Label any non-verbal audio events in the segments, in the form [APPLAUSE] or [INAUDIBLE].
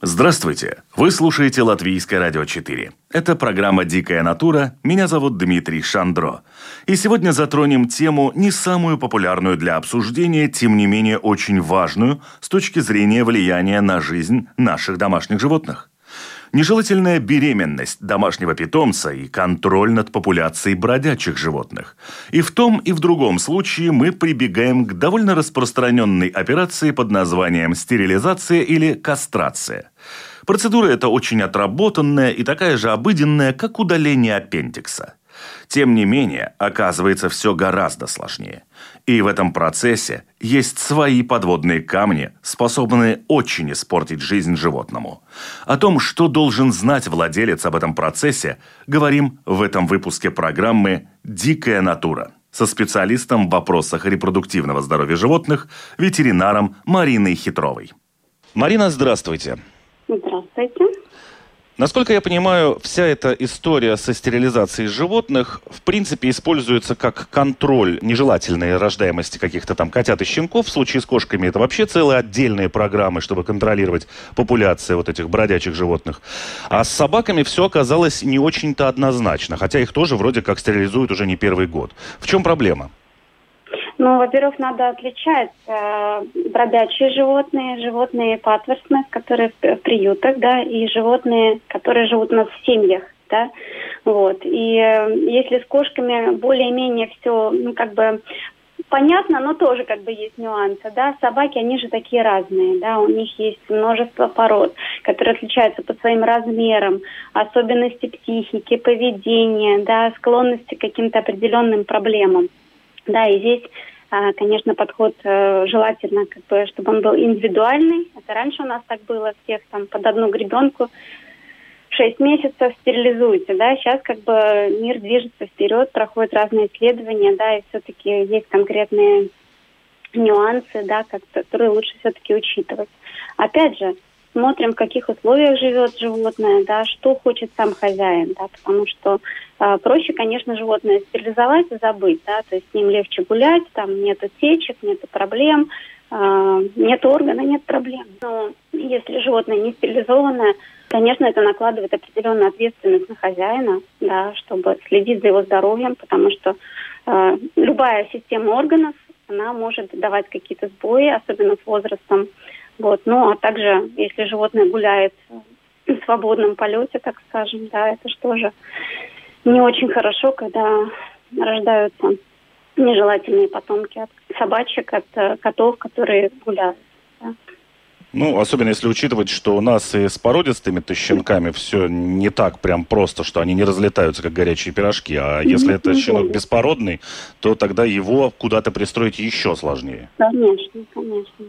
Здравствуйте! Вы слушаете Латвийское радио 4. Это программа «Дикая натура». Меня зовут Дмитрий Шандро. И сегодня затронем тему, не самую популярную для обсуждения, тем не менее очень важную с точки зрения влияния на жизнь наших домашних животных – нежелательная беременность домашнего питомца и контроль над популяцией бродячих животных. И в том и в другом случае мы прибегаем к довольно распространенной операции под названием стерилизация или кастрация. Процедура эта очень отработанная и такая же обыденная, как удаление аппендикса. Тем не менее, оказывается все гораздо сложнее. И в этом процессе есть свои подводные камни, способные очень испортить жизнь животному. О том, что должен знать владелец об этом процессе, говорим в этом выпуске программы «Дикая натура» со специалистом в вопросах репродуктивного здоровья животных, ветеринаром Мариной Хитровой. Марина, здравствуйте. Здравствуйте. Насколько я понимаю, вся эта история со стерилизацией животных в принципе используется как контроль нежелательной рождаемости каких-то там котят и щенков. В случае с кошками это вообще целые отдельные программы, чтобы контролировать популяцию вот этих бродячих животных. А с собаками все оказалось не очень-то однозначно, хотя их тоже вроде как стерилизуют уже не первый год. В чем проблема? Ну, во-первых, надо отличать э, бродячие животные, животные патверстные, которые в, приютах, да, и животные, которые живут у нас в семьях, да, вот. И э, если с кошками более-менее все, ну, как бы понятно, но тоже как бы есть нюансы, да, собаки, они же такие разные, да, у них есть множество пород, которые отличаются по своим размерам, особенности психики, поведения, да, склонности к каким-то определенным проблемам. Да, и здесь, а, конечно, подход э, желательно, как бы, чтобы он был индивидуальный. Это раньше у нас так было, всех там под одну гребенку шесть месяцев стерилизуете, да, сейчас как бы мир движется вперед, проходят разные исследования, да, и все-таки есть конкретные нюансы, да, которые лучше все-таки учитывать. Опять же, смотрим, в каких условиях живет животное, да, что хочет сам хозяин, да, потому что э, проще, конечно, животное стерилизовать и забыть, да, то есть с ним легче гулять, там нету течек, нету проблем, э, нет органа, нет проблем. Но если животное не стерилизованное, конечно, это накладывает определенную ответственность на хозяина, да, чтобы следить за его здоровьем, потому что э, любая система органов, она может давать какие-то сбои, особенно с возрастом. Вот. Ну, а также, если животное гуляет в свободном полете, так скажем, да, это же не очень хорошо, когда рождаются нежелательные потомки от собачек, от э, котов, которые гуляют. Да. Ну, особенно если учитывать, что у нас и с породистыми-то щенками все не так прям просто, что они не разлетаются, как горячие пирожки. А если это щенок беспородный, то тогда его куда-то пристроить еще сложнее. Конечно, конечно.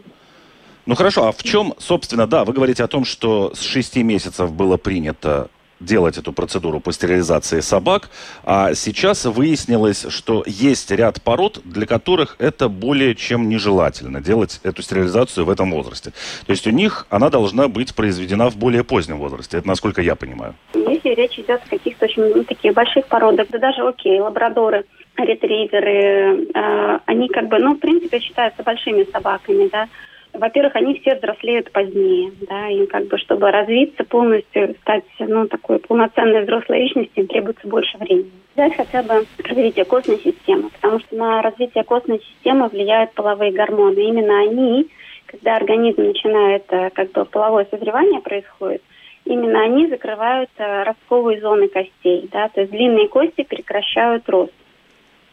Ну хорошо, а в чем, собственно, да, вы говорите о том, что с 6 месяцев было принято делать эту процедуру по стерилизации собак, а сейчас выяснилось, что есть ряд пород, для которых это более чем нежелательно делать эту стерилизацию в этом возрасте. То есть у них она должна быть произведена в более позднем возрасте, это насколько я понимаю. Если речь идет о каких-то очень ну, таких больших породах, да даже окей, лабрадоры, ретриверы, э, они как бы, ну, в принципе, считаются большими собаками, да, во-первых, они все взрослеют позднее, да, им как бы, чтобы развиться полностью, стать, ну, такой полноценной взрослой личностью, им требуется больше времени. Взять хотя бы развитие костной системы, потому что на развитие костной системы влияют половые гормоны. Именно они, когда организм начинает, э, как бы, половое созревание происходит, именно они закрывают э, ростковые зоны костей, да, то есть длинные кости прекращают рост.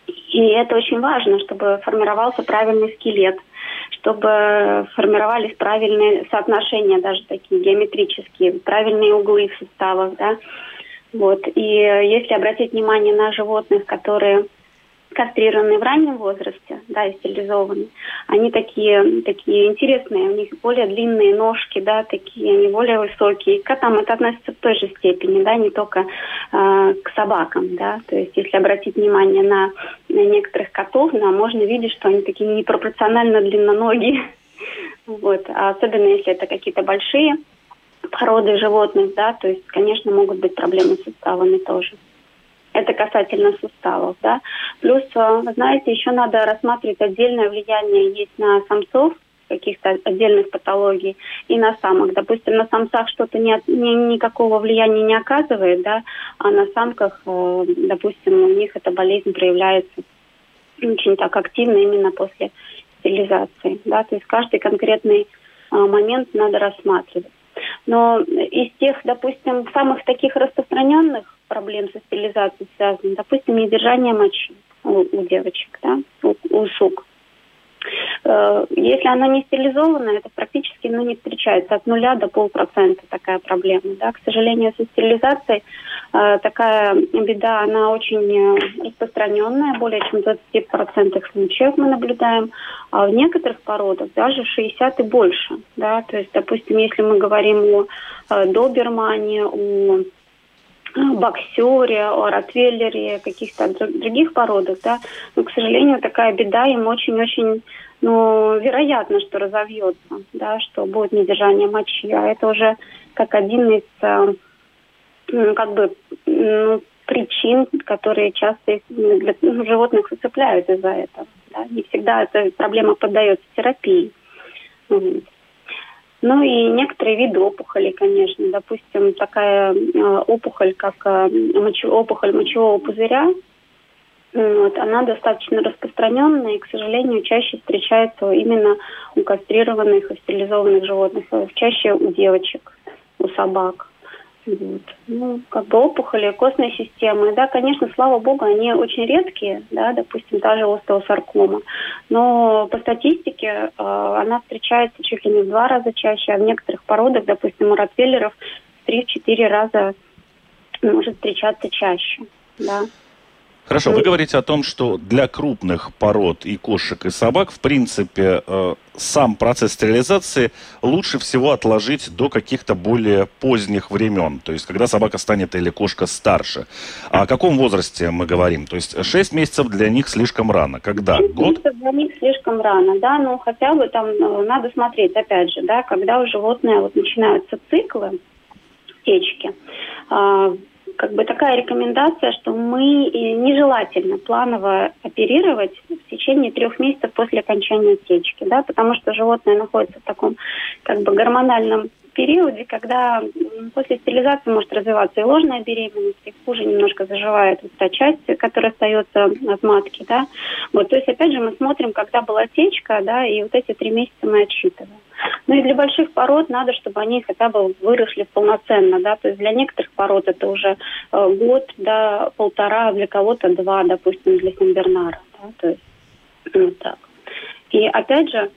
И это очень важно, чтобы формировался правильный скелет, чтобы формировались правильные соотношения, даже такие геометрические, правильные углы в суставах, да. Вот. И если обратить внимание на животных, которые кастрированные в раннем возрасте, да, и стерилизованные, они такие, такие интересные, у них более длинные ножки, да, такие, они более высокие. К котам это относится в той же степени, да, не только э, к собакам, да, то есть если обратить внимание на, на некоторых котов, да, можно видеть, что они такие непропорционально длинноногие, [LAUGHS] вот, а особенно если это какие-то большие породы животных, да, то есть, конечно, могут быть проблемы с суставами тоже. Это касательно суставов, да. Плюс, э, вы знаете, еще надо рассматривать отдельное влияние есть на самцов, каких-то отдельных патологий и на самок. Допустим, на самцах что-то не, не, никакого влияния не оказывает, да, а на самках, э, допустим, у них эта болезнь проявляется очень так активно именно после стерилизации, да, то есть каждый конкретный э, момент надо рассматривать. Но из тех, допустим, самых таких распространенных проблем со стерилизацией связано, допустим, недержание мочи у, у девочек, да, у, у сук. Э, если она не стерилизована, это практически ну, не встречается от нуля до полпроцента такая проблема. Да. К сожалению, со стерилизацией э, такая беда, она очень э, распространенная, более чем в 20% случаев мы наблюдаем, а в некоторых породах даже 60 и больше. Да. То есть, допустим, если мы говорим о э, добермане, о боксере, о ротвейлере, каких-то других породах, да, но, к сожалению, такая беда им очень-очень, ну, вероятно, что разовьется, да, что будет недержание мочи, а это уже как один из, э, как бы, ну, причин, которые часто для ну, животных выцепляют из-за этого. Да. Не всегда эта проблема поддается терапии. Ну и некоторые виды опухолей, конечно. Допустим, такая э, опухоль, как э, опухоль мочевого пузыря, вот, она достаточно распространенная и, к сожалению, чаще встречается именно у кастрированных и стерилизованных животных, э, чаще у девочек, у собак. Вот. Ну, как бы опухоли костной системы, да, конечно, слава богу, они очень редкие, да, допустим, та же остеосаркома, но по статистике э, она встречается чуть ли не в два раза чаще, а в некоторых породах, допустим, у ротвейлеров в 3-4 раза может встречаться чаще, да. Хорошо, вы говорите о том, что для крупных пород и кошек, и собак, в принципе, э, сам процесс стерилизации лучше всего отложить до каких-то более поздних времен, то есть когда собака станет или кошка старше. А о каком возрасте мы говорим? То есть 6 месяцев для них слишком рано. Когда? 6 Год? для них слишком рано, да, но хотя бы там э, надо смотреть, опять же, да, когда у животного вот начинаются циклы, течки, а, как бы такая рекомендация, что мы э, нежелательно планово оперировать в течение трех месяцев после окончания течки, да, потому что животное находится в таком как бы гормональном периоде, когда после стерилизации может развиваться и ложная беременность, и хуже немножко заживает вот та часть, которая остается от матки, да. Вот, то есть, опять же, мы смотрим, когда была течка, да, и вот эти три месяца мы отсчитываем. Ну и для больших пород надо, чтобы они хотя бы выросли полноценно, да, то есть для некоторых пород это уже э, год, да, полтора, для кого-то два, допустим, для Сенбернара, да, то есть вот так. И опять же,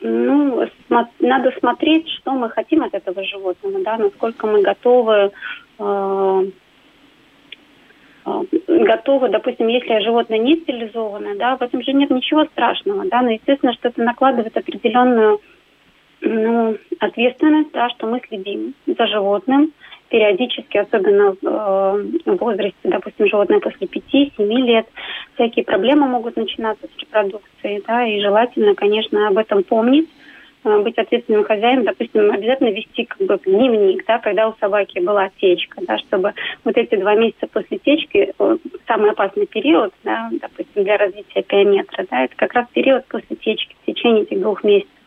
ну, смо- надо смотреть, что мы хотим от этого животного, да, насколько мы готовы э, э готовы, допустим, если животное не стерилизованное, да, в этом же нет ничего страшного, да, но естественно, что это накладывает определенную ну, ответственность, да, что мы следим за животным периодически, особенно в, э, возрасте, допустим, животное после 5-7 лет, всякие проблемы могут начинаться с репродукцией, да, и желательно, конечно, об этом помнить, э, быть ответственным хозяином, допустим, обязательно вести как бы дневник, да, когда у собаки была течка, да, чтобы вот эти два месяца после течки, э, самый опасный период, да, допустим, для развития пионетра, да, это как раз период после течки, в течение этих двух месяцев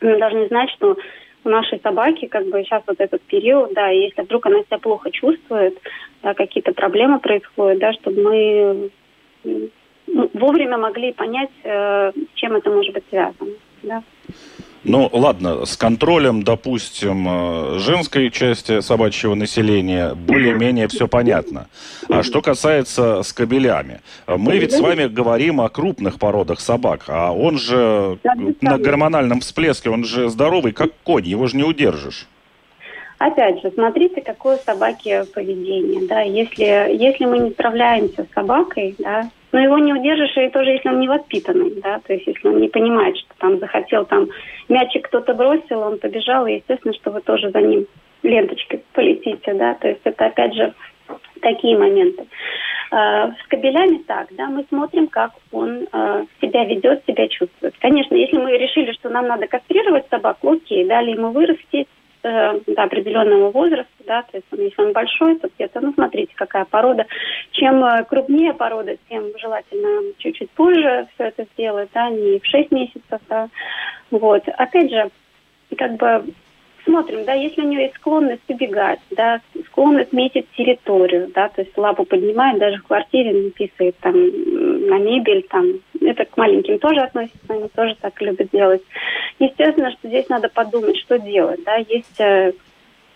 должны знать, что у нашей собаки как бы сейчас вот этот период, да, если вдруг она себя плохо чувствует, да, какие-то проблемы происходят, да, чтобы мы вовремя могли понять, э, с чем это может быть связано, да. Ну, ладно, с контролем, допустим, э, женской части собачьего населения более-менее все понятно. А что касается с кобелями, мы ведь с вами говорим о крупных породах собак, а он же на гормональном всплеске, он же здоровый, как конь, его же не удержишь. Опять же, смотрите, какое собаки поведение. Да? Если, если мы не справляемся с собакой, да, Но его не удержишь, и тоже если он не воспитанный, да, то есть если он не понимает, что там захотел, там мячик кто-то бросил, он побежал, и естественно, что вы тоже за ним ленточкой полетите, да, то есть это опять же такие моменты. А, с кабелями так, да, мы смотрим, как он э, себя ведет, себя чувствует. Конечно, если мы решили, что нам надо кастрировать собаку, окей, дали ему вырасти э, до определенного возраста, да, то есть он, если он большой, то где-то, ну, смотрите, какая порода. Чем э, крупнее порода, тем желательно чуть-чуть позже все это сделать, да, не в 6 месяцев, да. Вот. Опять же, как бы смотрим, да, если у нее есть склонность убегать, да, склонность метить территорию, да, то есть лапу поднимает, даже в квартире не писает там на мебель, там, это к маленьким тоже относится, они тоже так любят делать. Естественно, что здесь надо подумать, что делать, да, есть э,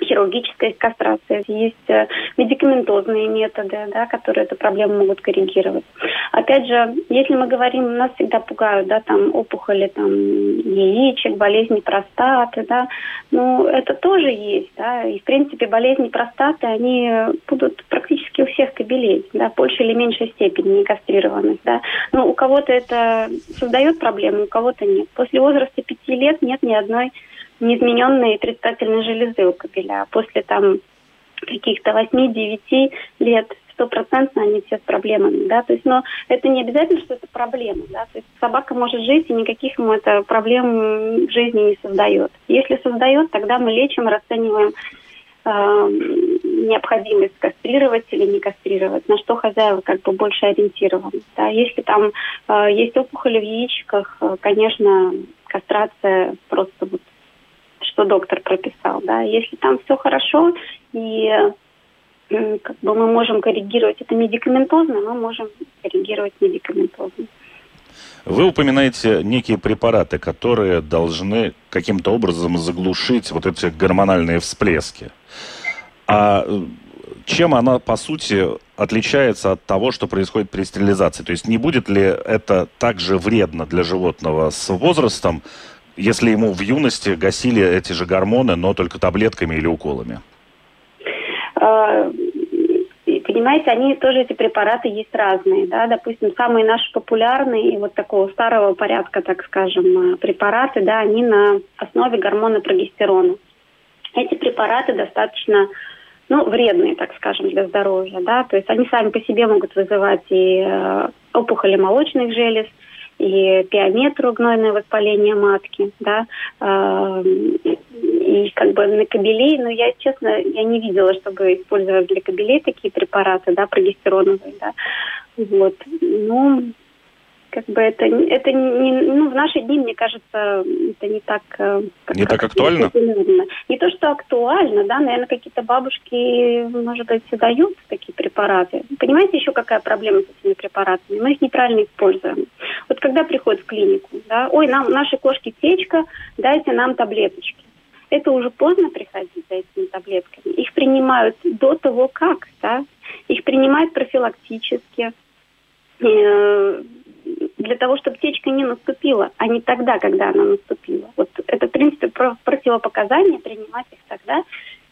хирургическая кастрация, есть э, медикаментозные методы, да, которые эту проблему могут коррегировать. Опять же, если мы говорим, нас всегда пугают, да, там опухоли, там яичек, болезни простаты, да, ну это тоже есть, да, и в принципе болезни простаты, они будут практически у всех кобелей, да, в большей или меньшей степени не кастрированных, да, но у кого-то это создает проблемы, у кого-то нет. После возраста пяти лет нет ни одной неизмененные предстательной железы у кобеля. После там каких-то 8-9 лет стопроцентно они все с проблемами, да, то есть, но это не обязательно, что это проблема, да, то есть собака может жить, и никаких ему это проблем в жизни не создает. Если создает, тогда мы лечим, расцениваем э, необходимость кастрировать или не кастрировать, на что хозяева как бы больше ориентированы. Да. Если там э, есть опухоли в яичках, э, конечно, кастрация просто вот что доктор прописал, да. Если там все хорошо и как бы мы можем коррегировать это медикаментозно, мы можем коррегировать медикаментозно. Вы упоминаете некие препараты, которые должны каким-то образом заглушить вот эти гормональные всплески. А э, чем она, по сути, отличается от того, что происходит при стерилизации? То есть не будет ли это также вредно для животного с возрастом, если ему в юности гасили эти же гормоны, но только таблетками или уколами? А, понимаете, они тоже, эти препараты есть разные, да, допустим, самые наши популярные и вот такого старого порядка, так скажем, препараты, да, они на основе гормона прогестерона. Эти препараты достаточно ну, вредные, так скажем, для здоровья, да, то есть они сами по себе могут вызывать и э, опухоли молочных желез, и пиометру гнойное воспаление матки, да, э, и как бы на кабелей, но я, честно, я не видела, чтобы использовать для кабелей такие препараты, да, прогестероновые, да, вот, ну, как бы это, это не, ну, в наши дни, мне кажется, это не так... Э, как не так актуально? Не то, что актуально, да, наверное, какие-то бабушки, может быть, дают такие препараты. Понимаете, еще какая проблема с этими препаратами? Мы их неправильно используем. Вот когда приходят в клинику, да, ой, нам, нашей кошке течка, дайте нам таблеточки. Это уже поздно приходить за этими таблетками. Их принимают до того, как, да, их принимают профилактически, э, для того, чтобы течка не наступила, а не тогда, когда она наступила. Вот это, в принципе, противопоказание принимать их тогда,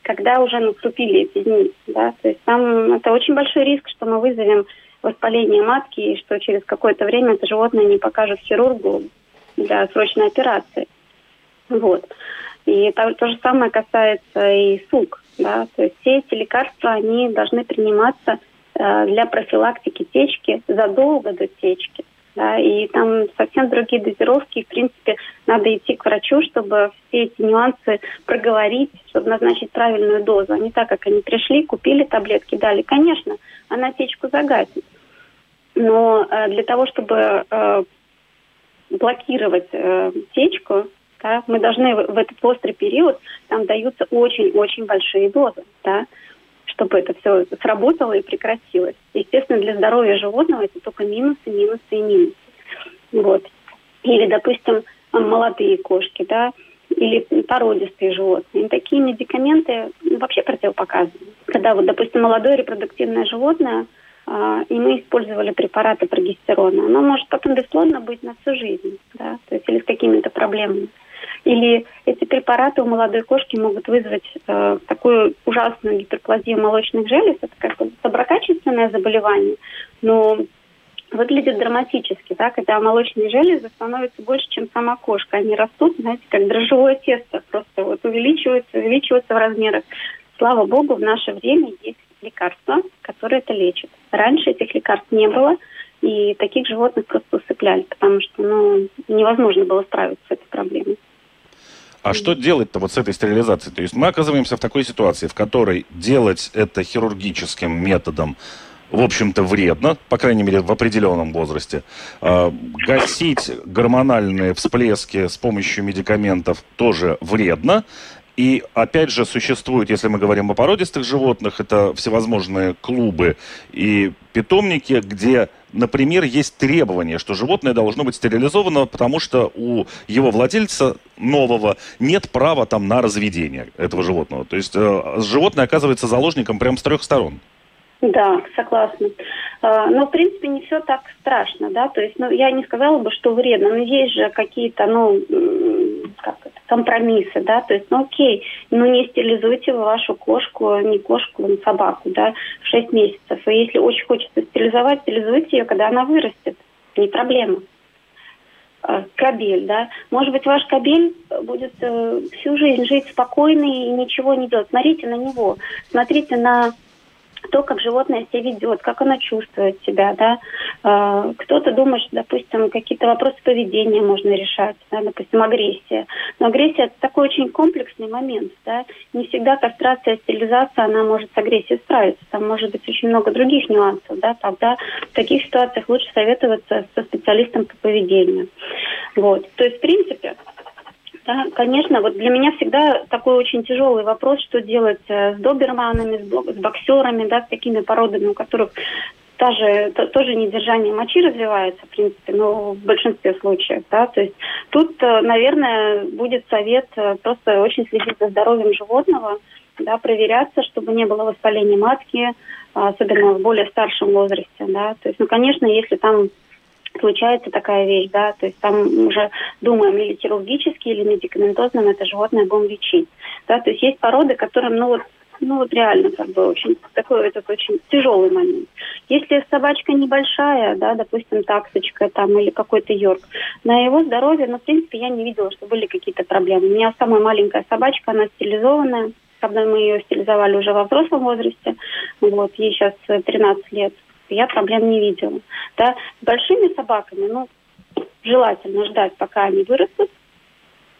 когда уже наступили эти дни. Да? То есть там это очень большой риск, что мы вызовем воспаление матки, и что через какое-то время это животное не покажет хирургу для срочной операции. Вот. И то, то же самое касается и сук. Да? То есть все эти лекарства, они должны приниматься э, для профилактики течки задолго до течки да, и там совсем другие дозировки, в принципе, надо идти к врачу, чтобы все эти нюансы проговорить, чтобы назначить правильную дозу, а не так, как они пришли, купили таблетки, дали. Конечно, она течку загасит, но э, для того, чтобы э, блокировать э, течку, да, мы должны в этот острый период, там даются очень-очень большие дозы, да, чтобы это все сработало и прекратилось. Естественно, для здоровья животного это только минусы, минусы и минусы. Вот. Или, допустим, молодые кошки, да, или породистые животные. Такие медикаменты вообще противопоказаны. Когда вот, допустим, молодое репродуктивное животное, а, и мы использовали препараты прогестерона, оно может потом бесплодно быть на всю жизнь, да, то есть или с какими-то проблемами. Или эти препараты у молодой кошки могут вызвать э, такую ужасную гиперплазию молочных желез. Это как бы доброкачественное заболевание, но выглядит драматически, да, когда молочные железы становятся больше, чем сама кошка. Они растут, знаете, как дрожжевое тесто, просто вот увеличиваются, увеличиваются в размерах. Слава богу, в наше время есть лекарства, которые это лечат. Раньше этих лекарств не было, и таких животных просто усыпляли, потому что ну, невозможно было справиться с этой проблемой. А что делать-то вот с этой стерилизацией? То есть мы оказываемся в такой ситуации, в которой делать это хирургическим методом в общем-то, вредно, по крайней мере, в определенном возрасте. А, гасить гормональные всплески с помощью медикаментов тоже вредно. И опять же существуют, если мы говорим о породистых животных, это всевозможные клубы и питомники, где, например, есть требование, что животное должно быть стерилизовано, потому что у его владельца нового нет права там на разведение этого животного. То есть э, животное оказывается заложником прямо с трех сторон. Да, согласна. А, но, в принципе, не все так страшно, да, то есть, ну, я не сказала бы, что вредно, но есть же какие-то, ну, как это, компромиссы, да, то есть, ну, окей, ну, не стерилизуйте вы вашу кошку, не кошку, не собаку, да, в 6 месяцев, и если очень хочется стерилизовать, стерилизуйте ее, когда она вырастет, не проблема а, кабель, да. Может быть, ваш кабель будет э, всю жизнь жить спокойно и ничего не делать. Смотрите на него, смотрите на то, как животное себя ведет, как оно чувствует себя, да. Э, кто-то думает, что, допустим, какие-то вопросы поведения можно решать, да, допустим, агрессия. Но агрессия – это такой очень комплексный момент, да. Не всегда кастрация, стерилизация, она может с агрессией справиться. Там может быть очень много других нюансов, да. Тогда в таких ситуациях лучше советоваться со специалистом по поведению. Вот. То есть, в принципе, да, конечно, вот для меня всегда такой очень тяжелый вопрос, что делать э, с доберманами, с боксерами, да, с такими породами, у которых даже, то, тоже недержание мочи развивается, в принципе, но в большинстве случаев, да, то есть тут, э, наверное, будет совет э, просто очень следить за здоровьем животного, да, проверяться, чтобы не было воспаления матки, особенно в более старшем возрасте, да, то есть, ну, конечно, если там случается такая вещь, да, то есть там уже думаем или хирургически, или медикаментозно мы это животное будем лечить, да, то есть есть породы, которым, ну вот, ну вот реально как бы очень такой этот очень тяжелый момент. Если собачка небольшая, да, допустим, таксочка там или какой-то йорк, на его здоровье, ну, в принципе, я не видела, что были какие-то проблемы. У меня самая маленькая собачка, она стерилизованная, правда, мы ее стерилизовали уже во взрослом возрасте, вот, ей сейчас 13 лет, я проблем не видела. Да? С большими собаками, ну, желательно ждать, пока они вырастут.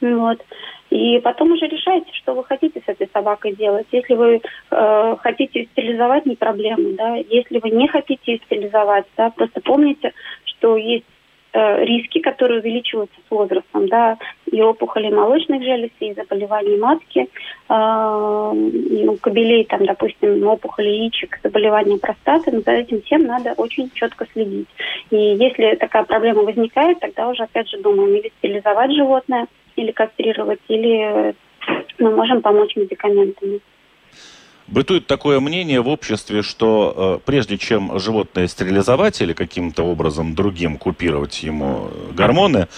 Вот. И потом уже решайте, что вы хотите с этой собакой делать. Если вы э, хотите стерилизовать, не проблема, да. Если вы не хотите стерилизовать, да, просто помните, что есть Э, риски, которые увеличиваются с возрастом, да, и опухоли молочных желез, и заболеваний матки, э, и у кобелей, там, допустим, опухоли яичек, заболевания простаты, но за этим всем надо очень четко следить. И если такая проблема возникает, тогда уже, опять же, думаем, или стерилизовать животное, или кастрировать, или мы можем помочь медикаментами. Бытует такое мнение в обществе, что э, прежде чем животное стерилизовать или каким-то образом другим купировать ему гормоны,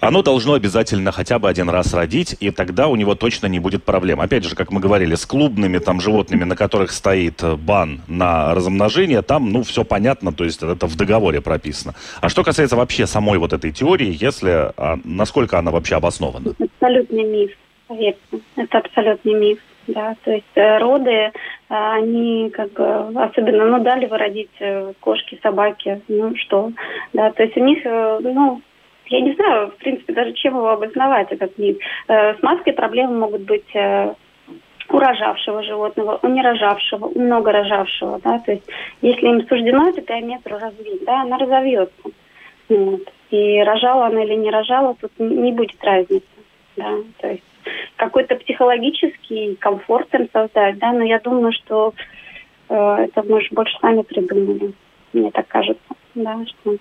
оно должно обязательно хотя бы один раз родить, и тогда у него точно не будет проблем. Опять же, как мы говорили, с клубными там животными, на которых стоит бан на размножение, там, ну, все понятно, то есть это в договоре прописано. А что касается вообще самой вот этой теории, если, а, насколько она вообще обоснована? Абсолютный миф, поверьте. Это абсолютный миф да, то есть э, роды, э, они как бы, особенно, ну, дали вы родить э, кошки, собаки, ну, что, да, то есть у них, ну, я не знаю, в принципе, даже чем его обосновать, этот миф. С маской проблемы могут быть у рожавшего животного, у нерожавшего, у многорожавшего, да, то есть если им суждено это диаметру развить, да, она разовьется. Вот. И рожала она или не рожала, тут не будет разницы, да, то есть какой-то психологический комфорт им создать, да, но я думаю, что э, это мы же больше сами придумали, мне так кажется, да, что...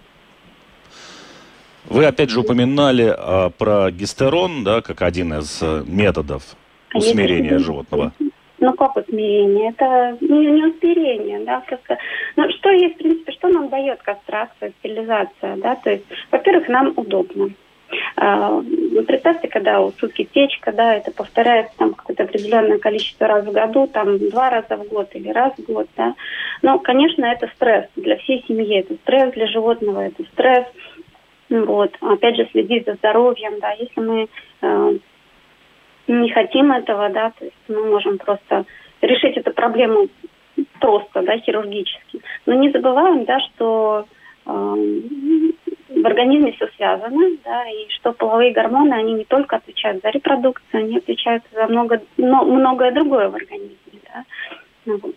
Вы опять же упоминали а, про гистерон, да, как один из э, методов а усмирения животного. Ну как усмирение? Это не, не усмирение, да, как, ну что есть, в принципе, что нам дает кастрация, стерилизация, да, то есть, во-первых, нам удобно. Ну, представьте, когда у сутки течка, да, это повторяется там какое-то определенное количество раз в году, там два раза в год или раз в год, да. Но, конечно, это стресс для всей семьи, это стресс для животного, это стресс, вот. Опять же, следить за здоровьем, да, если мы э, не хотим этого, да, то есть мы можем просто решить эту проблему просто, да, хирургически. Но не забываем, да, что э, в организме все связано, да, и что половые гормоны, они не только отвечают за репродукцию, они отвечают за много, но, многое другое в организме, да. Ну, вот.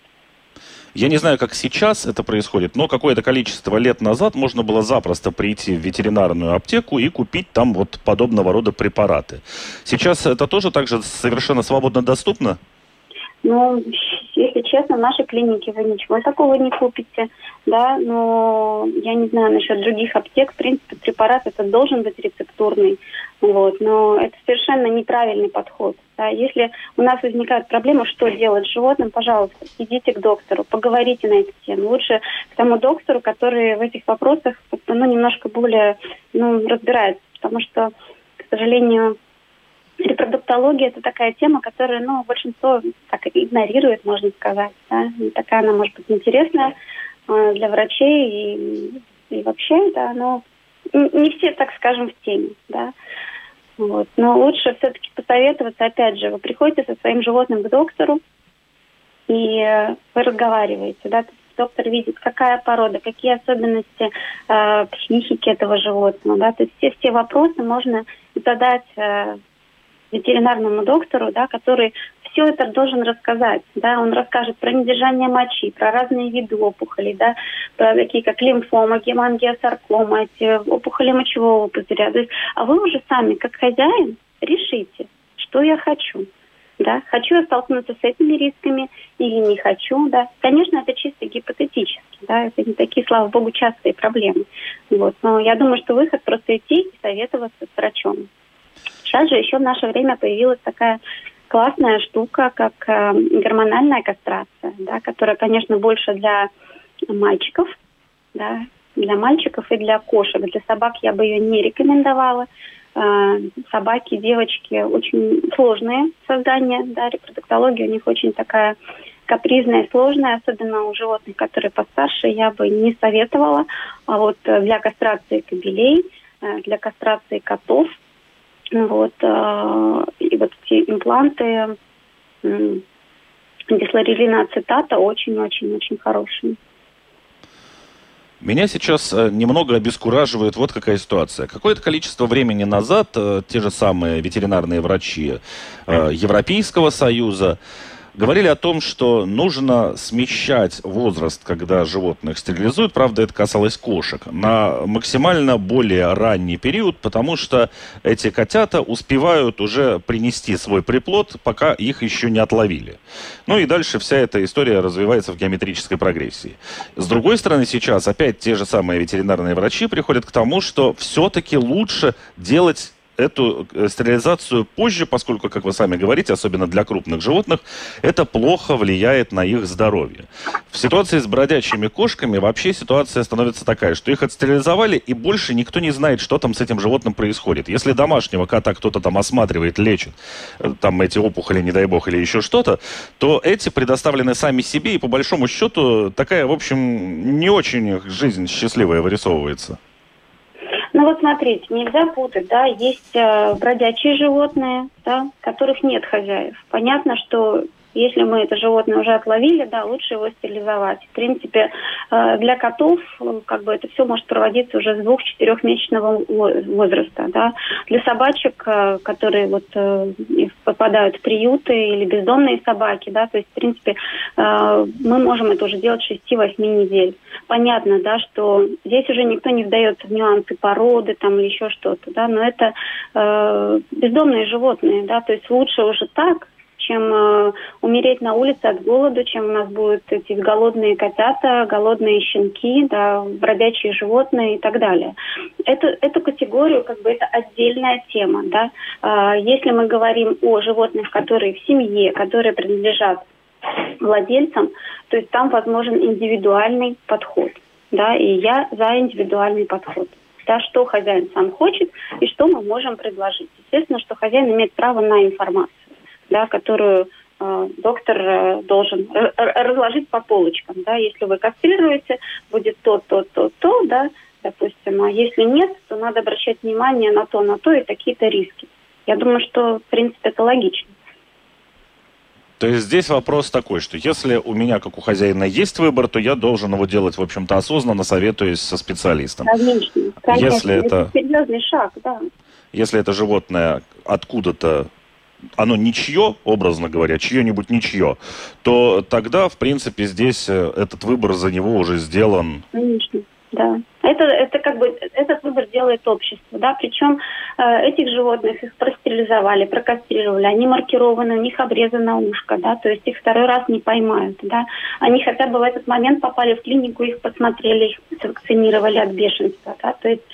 Я не знаю, как сейчас это происходит, но какое-то количество лет назад можно было запросто прийти в ветеринарную аптеку и купить там вот подобного рода препараты. Сейчас это тоже также совершенно свободно доступно? Ну, если честно, в нашей клинике вы ничего такого не купите, да, но я не знаю насчет других аптек, в принципе, препарат это должен быть рецептурный, вот, но это совершенно неправильный подход. Да. Если у нас возникают проблемы, что делать с животным, пожалуйста, идите к доктору, поговорите на эту тему. Лучше к тому доктору, который в этих вопросах ну, немножко более ну, разбирается, потому что, к сожалению, репродуктология это такая тема, которую, ну, большинство так игнорирует, можно сказать, да. Такая она может быть интересная э, для врачей и, и вообще, да, но не все, так скажем, в теме, да. Вот. Но лучше все-таки посоветоваться, опять же, вы приходите со своим животным к доктору, и э, вы разговариваете, да, доктор видит, какая порода, какие особенности э, психики этого животного, да, то есть все, все вопросы можно задать э, ветеринарному доктору, да, который все это должен рассказать. Да, он расскажет про недержание мочи, про разные виды опухолей, да, про такие как лимфома, гемангиосаркома, эти опухоли мочевого пузыря. То есть, а вы уже сами, как хозяин, решите, что я хочу. Да, хочу я столкнуться с этими рисками или не хочу, да. Конечно, это чисто гипотетически, да, это не такие, слава богу, частые проблемы. Вот. Но я думаю, что выход просто идти и советоваться с врачом. Сейчас же еще в наше время появилась такая классная штука, как э, гормональная кастрация, да, которая, конечно, больше для мальчиков, да, для мальчиков и для кошек. Для собак я бы ее не рекомендовала. Э, собаки, девочки очень сложные создания, да, репродуктология у них очень такая капризная, сложная, особенно у животных, которые постарше, я бы не советовала. А вот для кастрации кобелей, э, для кастрации котов – вот, э, и вот эти импланты дисларилина ацетата очень-очень-очень хорошие. Меня сейчас э, немного обескураживает вот какая ситуация. Какое-то количество времени назад э, те же самые ветеринарные врачи э, Европейского Союза говорили о том, что нужно смещать возраст, когда животных стерилизуют, правда, это касалось кошек, на максимально более ранний период, потому что эти котята успевают уже принести свой приплод, пока их еще не отловили. Ну и дальше вся эта история развивается в геометрической прогрессии. С другой стороны, сейчас опять те же самые ветеринарные врачи приходят к тому, что все-таки лучше делать эту э, стерилизацию позже, поскольку, как вы сами говорите, особенно для крупных животных, это плохо влияет на их здоровье. В ситуации с бродячими кошками вообще ситуация становится такая, что их отстерилизовали, и больше никто не знает, что там с этим животным происходит. Если домашнего кота кто-то там осматривает, лечит, э, там эти опухоли, не дай бог, или еще что-то, то эти предоставлены сами себе, и по большому счету такая, в общем, не очень жизнь счастливая вырисовывается. Ну вот смотрите, нельзя путать, да, есть э, бродячие животные, да, которых нет хозяев. Понятно, что если мы это животное уже отловили, да, лучше его стерилизовать. В принципе, э, для котов э, как бы это все может проводиться уже с двух-четырехмесячного возраста. Да. Для собачек, э, которые вот попадают в приюты или бездомные собаки, да, то есть, в принципе, мы можем это уже делать 6-8 недель. Понятно, да, что здесь уже никто не вдается в нюансы породы там или еще что-то, да, но это бездомные животные, да, то есть лучше уже так, чем э, умереть на улице от голода, чем у нас будут эти голодные котята, голодные щенки, да, бродячие животные и так далее. Эту, эту категорию, как бы, это отдельная тема, да. Э, если мы говорим о животных, которые в семье, которые принадлежат владельцам, то есть там возможен индивидуальный подход, да, и я за индивидуальный подход да, что хозяин сам хочет и что мы можем предложить. Естественно, что хозяин имеет право на информацию да, которую э, доктор э, должен разложить по полочкам. Да. Если вы кастрируете, будет то, то, то, то, да, допустим. А если нет, то надо обращать внимание на то, на то и такие-то риски. Я думаю, что, в принципе, это логично. То есть здесь вопрос такой, что если у меня, как у хозяина, есть выбор, то я должен его делать, в общем-то, осознанно, советуясь со специалистом. Конечно, конечно. Если это, это серьезный шаг, да. Если это животное откуда-то оно ничье, образно говоря, чье-нибудь ничье, то тогда, в принципе, здесь э, этот выбор за него уже сделан. Конечно. Да. Это, это как бы этот выбор делает общество, да, причем э, этих животных их простерилизовали, прокастрировали, они маркированы, у них обрезано ушко, да, то есть их второй раз не поймают, да. Они хотя бы в этот момент попали в клинику, их посмотрели, их вакцинировали от бешенства, да, то есть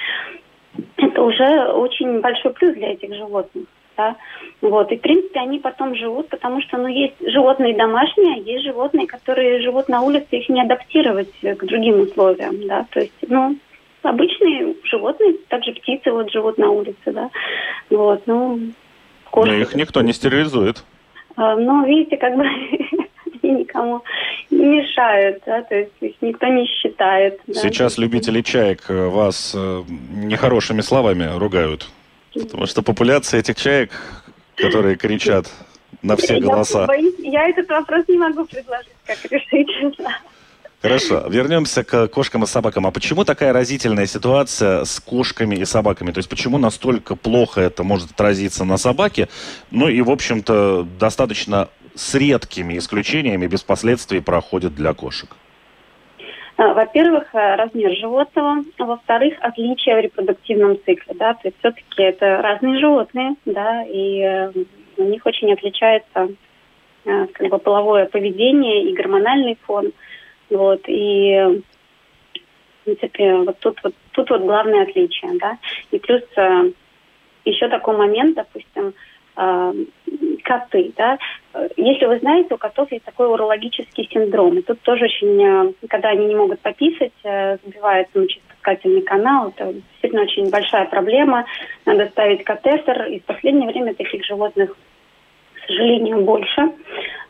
это уже очень большой плюс для этих животных да, вот, и, в принципе, они потом живут, потому что, ну, есть животные домашние, а есть животные, которые живут на улице, их не адаптировать к другим условиям, да, то есть, ну, обычные животные, также птицы вот живут на улице, да, вот, ну, кошки. Но их никто не стерилизует. А, ну, видите, как бы [LAUGHS] они никому не мешают, да, то есть их никто не считает. Да? Сейчас любители чаек э, вас э, нехорошими словами ругают. Потому что популяция этих чаек, которые кричат на все голоса. Я, боюсь, я этот вопрос не могу предложить, как решить. Хорошо, вернемся к кошкам и собакам. А почему такая разительная ситуация с кошками и собаками? То есть почему настолько плохо это может отразиться на собаке? Ну и, в общем-то, достаточно с редкими исключениями без последствий проходит для кошек. А, во-первых, э, размер животного, во-вторых, отличия в репродуктивном цикле, да, то есть все-таки это разные животные, да, и э, у них очень отличается э, как бы половое поведение и гормональный фон, вот, и в принципе вот тут вот тут вот главное отличие, да, и плюс еще такой момент, допустим, коты, да. Если вы знаете, у котов есть такой урологический синдром. И тут тоже очень, э, когда они не могут пописать, э, сбивается мочеиспускательный канал. Это действительно очень большая проблема. Надо ставить катетер. И в последнее время таких животных, к сожалению, больше.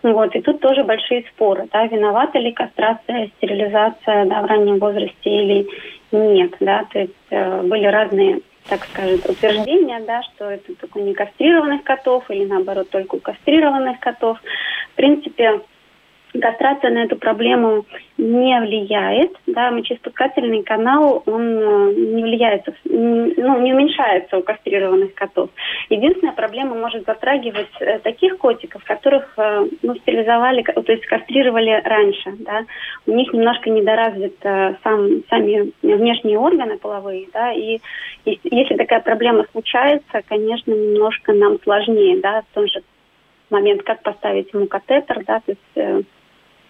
Вот. И тут тоже большие споры. Да, виновата ли кастрация, стерилизация да, в раннем возрасте или нет. Да? То есть э, были разные так скажем, утверждение, да, что это только у некастрированных котов или наоборот только у кастрированных котов. В принципе, кастрация на эту проблему не влияет, да, мочеиспускательный канал, он э, не влияет, ну, не уменьшается у кастрированных котов. Единственная проблема может затрагивать э, таких котиков, которых, ну, стерилизовали, то есть кастрировали раньше, да, у них немножко недоразвит сам, сами внешние органы половые, да, и если такая проблема случается, конечно, немножко нам сложнее, да, в том же момент, как поставить ему катетер, да, то есть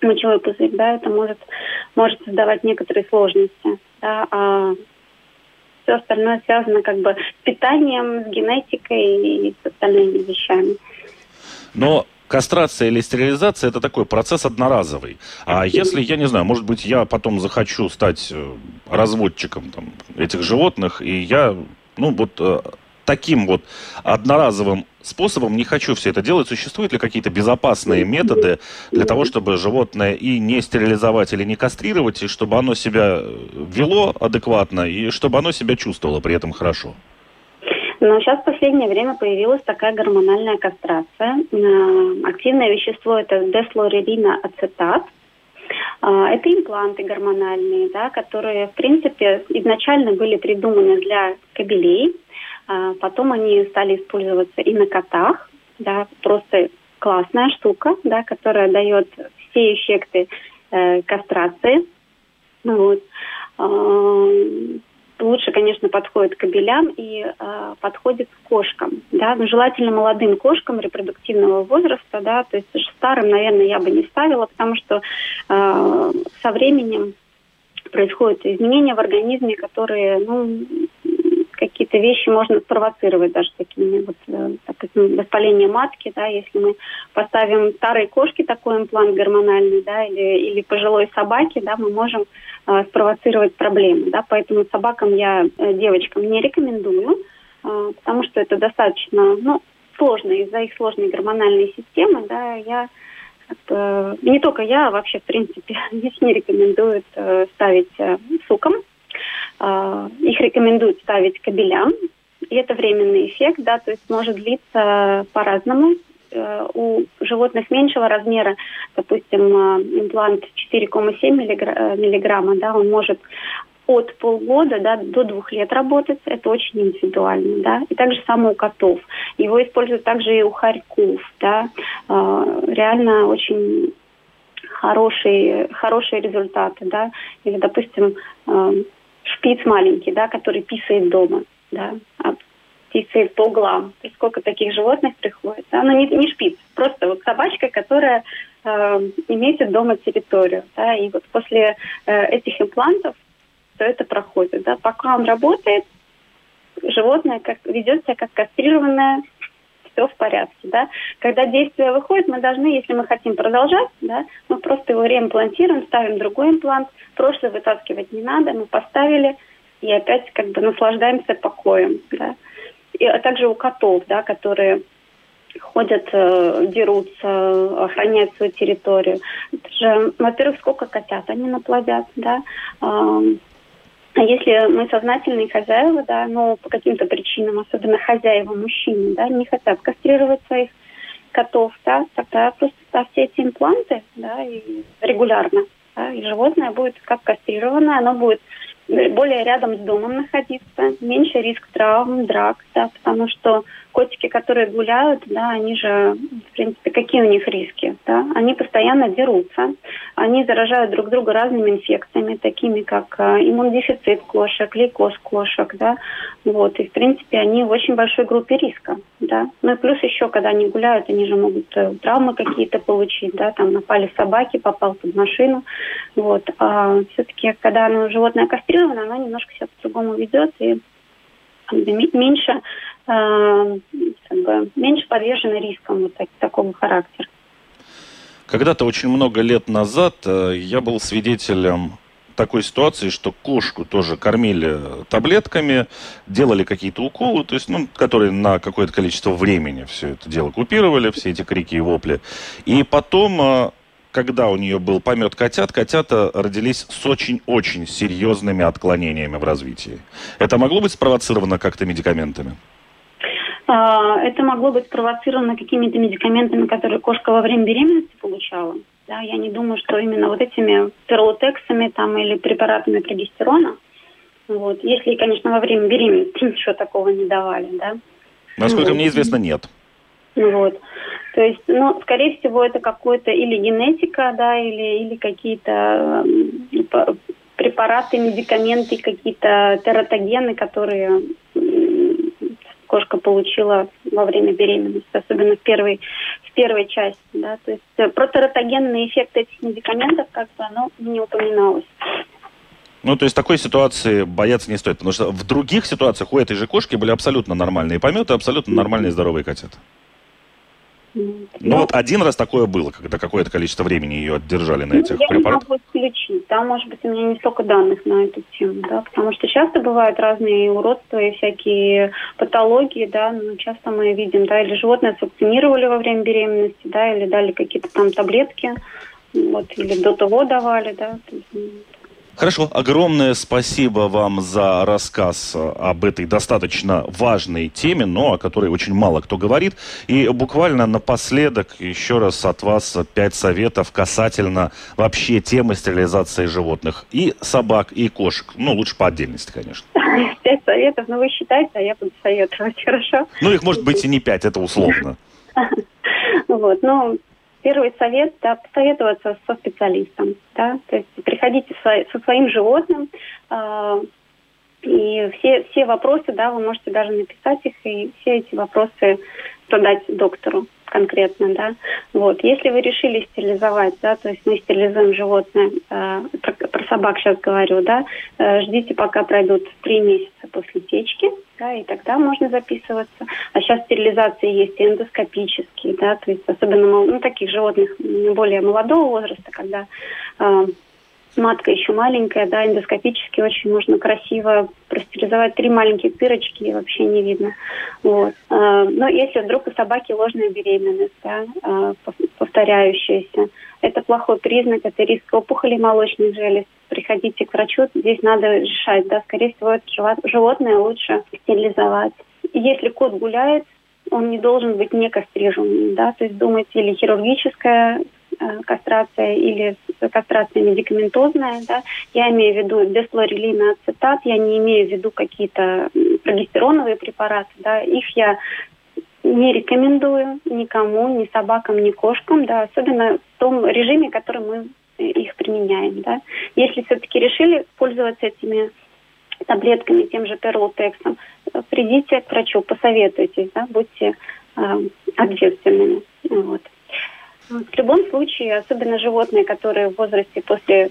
мочевой пузырь, да, это может, может создавать некоторые сложности, да, а все остальное связано как бы с питанием, с генетикой и с остальными вещами. Но кастрация или стерилизация это такой процесс одноразовый. А если, я не знаю, может быть, я потом захочу стать э, разводчиком там, этих животных, и я, ну, вот э, таким вот одноразовым способом не хочу все это делать. Существуют ли какие-то безопасные методы для того, чтобы животное и не стерилизовать или не кастрировать, и чтобы оно себя вело адекватно, и чтобы оно себя чувствовало при этом хорошо? Но сейчас в последнее время появилась такая гормональная кастрация. Э, активное вещество это деслорелина ацетат. Э, это импланты гормональные, да, которые, в принципе, изначально были придуманы для кобелей, а потом они стали использоваться и на котах, да, просто классная штука, да, которая дает все эффекты э, кастрации. Вот. Э, лучше, конечно, подходит кобелям и э, подходит кошкам, да, но желательно молодым кошкам репродуктивного возраста, да, то есть старым, наверное, я бы не ставила, потому что э, со временем происходят изменения в организме, которые, ну, какие-то вещи можно спровоцировать даже такими вот, э, допустим, воспаление матки, да, если мы поставим старой кошке такой имплант гормональный, да, или, или пожилой собаке, да, мы можем э, спровоцировать проблемы, да, поэтому собакам я, э, девочкам не рекомендую, э, потому что это достаточно, ну, сложные, из-за их сложной гормональной системы, да, я не только я, а вообще, в принципе, [LAUGHS] здесь не рекомендуют э, ставить суком. Э, их рекомендуют ставить кабелям. И это временный эффект, да, то есть может длиться по-разному. Э, у животных меньшего размера, допустим, э, имплант 4,7 миллиграмма, да, он может от полгода да, до двух лет работать. Это очень индивидуально. Да? И также само у котов. Его используют также и у хорьков. Да? Э, реально очень хорошие, хорошие результаты. Да? Или, допустим, э, шпиц маленький, да, который писает дома. Да? А писает по углам. То сколько таких животных приходит. Да? Но ну, не, не шпиц, просто вот собачка, которая э, имеет дома территорию. Да? И вот после э, этих имплантов что это проходит. Да? Пока он работает, животное как, ведет себя как кастрированное, все в порядке. Да? Когда действие выходит, мы должны, если мы хотим продолжать, да, мы просто его реимплантируем, ставим другой имплант. Прошлый вытаскивать не надо, мы поставили и опять как бы наслаждаемся покоем. Да? И, а также у котов, да, которые ходят, э, дерутся, охраняют свою территорию. Это же, во-первых, сколько котят они наплодят, да, а если мы сознательные хозяева, да, но по каким-то причинам, особенно хозяева мужчины, да, не хотят кастрировать своих котов, да, тогда просто ставьте эти импланты, да, и регулярно, да, и животное будет как кастрированное, оно будет более рядом с домом находиться, меньше риск травм, драк, да, потому что котики, которые гуляют, да, они же, в принципе, какие у них риски, да? Они постоянно дерутся, они заражают друг друга разными инфекциями, такими как э, иммунодефицит кошек, лейкоз кошек, да, вот, и, в принципе, они в очень большой группе риска, да. Ну и плюс еще, когда они гуляют, они же могут э, травмы какие-то получить, да, там напали собаки, попал под машину, вот, а все-таки, когда оно, животное кастрировано, оно немножко себя по-другому ведет и меньше как бы, меньше подвержены рискам вот так, такого характера. Когда-то очень много лет назад э, я был свидетелем такой ситуации, что кошку тоже кормили таблетками, делали какие-то уколы, то есть, ну, которые на какое-то количество времени все это дело купировали, все эти крики и вопли. И потом э, когда у нее был помет котят, котята родились с очень-очень серьезными отклонениями в развитии. Это могло быть спровоцировано как-то медикаментами? А, это могло быть спровоцировано какими-то медикаментами, которые кошка во время беременности получала. Да, я не думаю, что именно вот этими перлотексами там, или препаратами прогестерона. Вот. Если, конечно, во время беременности [LAUGHS] ничего такого не давали. Да? Насколько вот. мне известно, нет. Вот. То есть, ну, скорее всего, это какое-то или генетика, да, или, или какие-то препараты, медикаменты, какие-то тератогены, которые кошка получила во время беременности, особенно в первой, в первой части. Да? То есть э, протератогенный эффект этих медикаментов как бы оно не упоминалось. Ну, то есть такой ситуации бояться не стоит, потому что в других ситуациях у этой же кошки были абсолютно нормальные пометы, абсолютно нормальные здоровые котята. Ну, ну вот один раз такое было, когда какое-то количество времени ее отдержали на ну, этих я препаратах. Я могу исключить. Там, может быть, у меня не столько данных на эту тему, да, потому что часто бывают разные уродства и всякие патологии, да, но часто мы видим, да, или животное сакцинировали во время беременности, да, или дали какие-то там таблетки, вот, или до того давали, да, Хорошо, огромное спасибо вам за рассказ об этой достаточно важной теме, но о которой очень мало кто говорит. И буквально напоследок еще раз от вас пять советов касательно вообще темы стерилизации животных. И собак, и кошек. Ну, лучше по отдельности, конечно. [LAUGHS] Пять советов, но ну, вы считаете, а я буду советовать, [LAUGHS] хорошо? Ну, их может быть и не пять, это условно. [LAUGHS] Вот, ну, Первый совет, да, посоветоваться со специалистом, да, то есть приходите со, своим животным, э, и все, все вопросы, да, вы можете даже написать их, и все эти вопросы задать доктору конкретно, да. Вот, если вы решили стерилизовать, да, то есть мы стерилизуем животное, э, про, про собак сейчас говорю, да, э, ждите, пока пройдут три месяца после течки, да, и тогда можно записываться. А сейчас стерилизации есть эндоскопические, да, то есть особенно ну, таких животных более молодого возраста, когда э, матка еще маленькая, да, эндоскопически очень можно красиво простерилизовать три маленькие дырочки, и вообще не видно. Вот. А, но если вдруг у собаки ложная беременность, да, а, повторяющаяся, это плохой признак, это риск опухоли молочных желез. Приходите к врачу, здесь надо решать, да, скорее всего, животное лучше стерилизовать. Если кот гуляет, он не должен быть не кастрированным, да, то есть думать или хирургическая Э, кастрация или кастрация медикаментозная, да, я имею в виду десфлорелин ацетат, я не имею в виду какие-то прогестероновые препараты, да, их я не рекомендую никому, ни собакам, ни кошкам, да, особенно в том режиме, который мы их применяем, да. Если все-таки решили пользоваться этими таблетками, тем же перлотексом, придите к врачу, посоветуйтесь, да, будьте э, ответственными. Вот. В любом случае, особенно животные, которые в возрасте после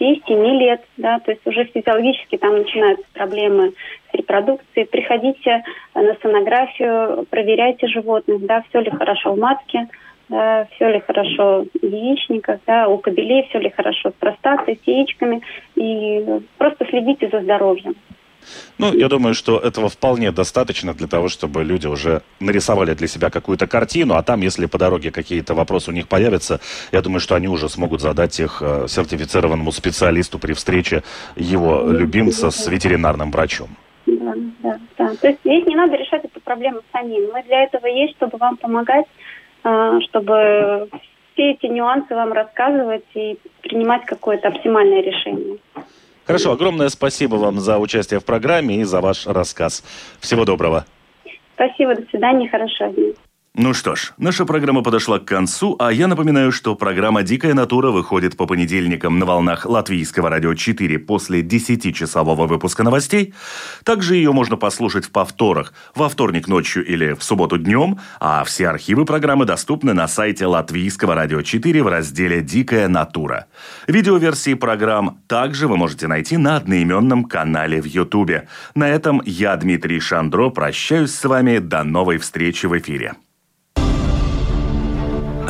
6-7 лет, да, то есть уже физиологически там начинаются проблемы с репродукцией, приходите на сонографию, проверяйте животных, да, все ли хорошо в матке, да, все ли хорошо в яичниках, да, у кобелей все ли хорошо с простатой, с яичками, и просто следите за здоровьем. Ну, я думаю, что этого вполне достаточно для того, чтобы люди уже нарисовали для себя какую-то картину, а там, если по дороге какие-то вопросы у них появятся, я думаю, что они уже смогут задать их э, сертифицированному специалисту при встрече его любимца с ветеринарным врачом. Да, да, да. То есть здесь не надо решать эту проблему самим. Мы для этого есть, чтобы вам помогать, э, чтобы все эти нюансы вам рассказывать и принимать какое-то оптимальное решение. Хорошо, огромное спасибо вам за участие в программе и за ваш рассказ. Всего доброго. Спасибо, до свидания, хорошего дня. Ну что ж, наша программа подошла к концу, а я напоминаю, что программа «Дикая натура» выходит по понедельникам на волнах Латвийского радио 4 после 10-часового выпуска новостей. Также ее можно послушать в повторах во вторник ночью или в субботу днем, а все архивы программы доступны на сайте Латвийского радио 4 в разделе «Дикая натура». Видеоверсии программ также вы можете найти на одноименном канале в Ютубе. На этом я, Дмитрий Шандро, прощаюсь с вами до новой встречи в эфире.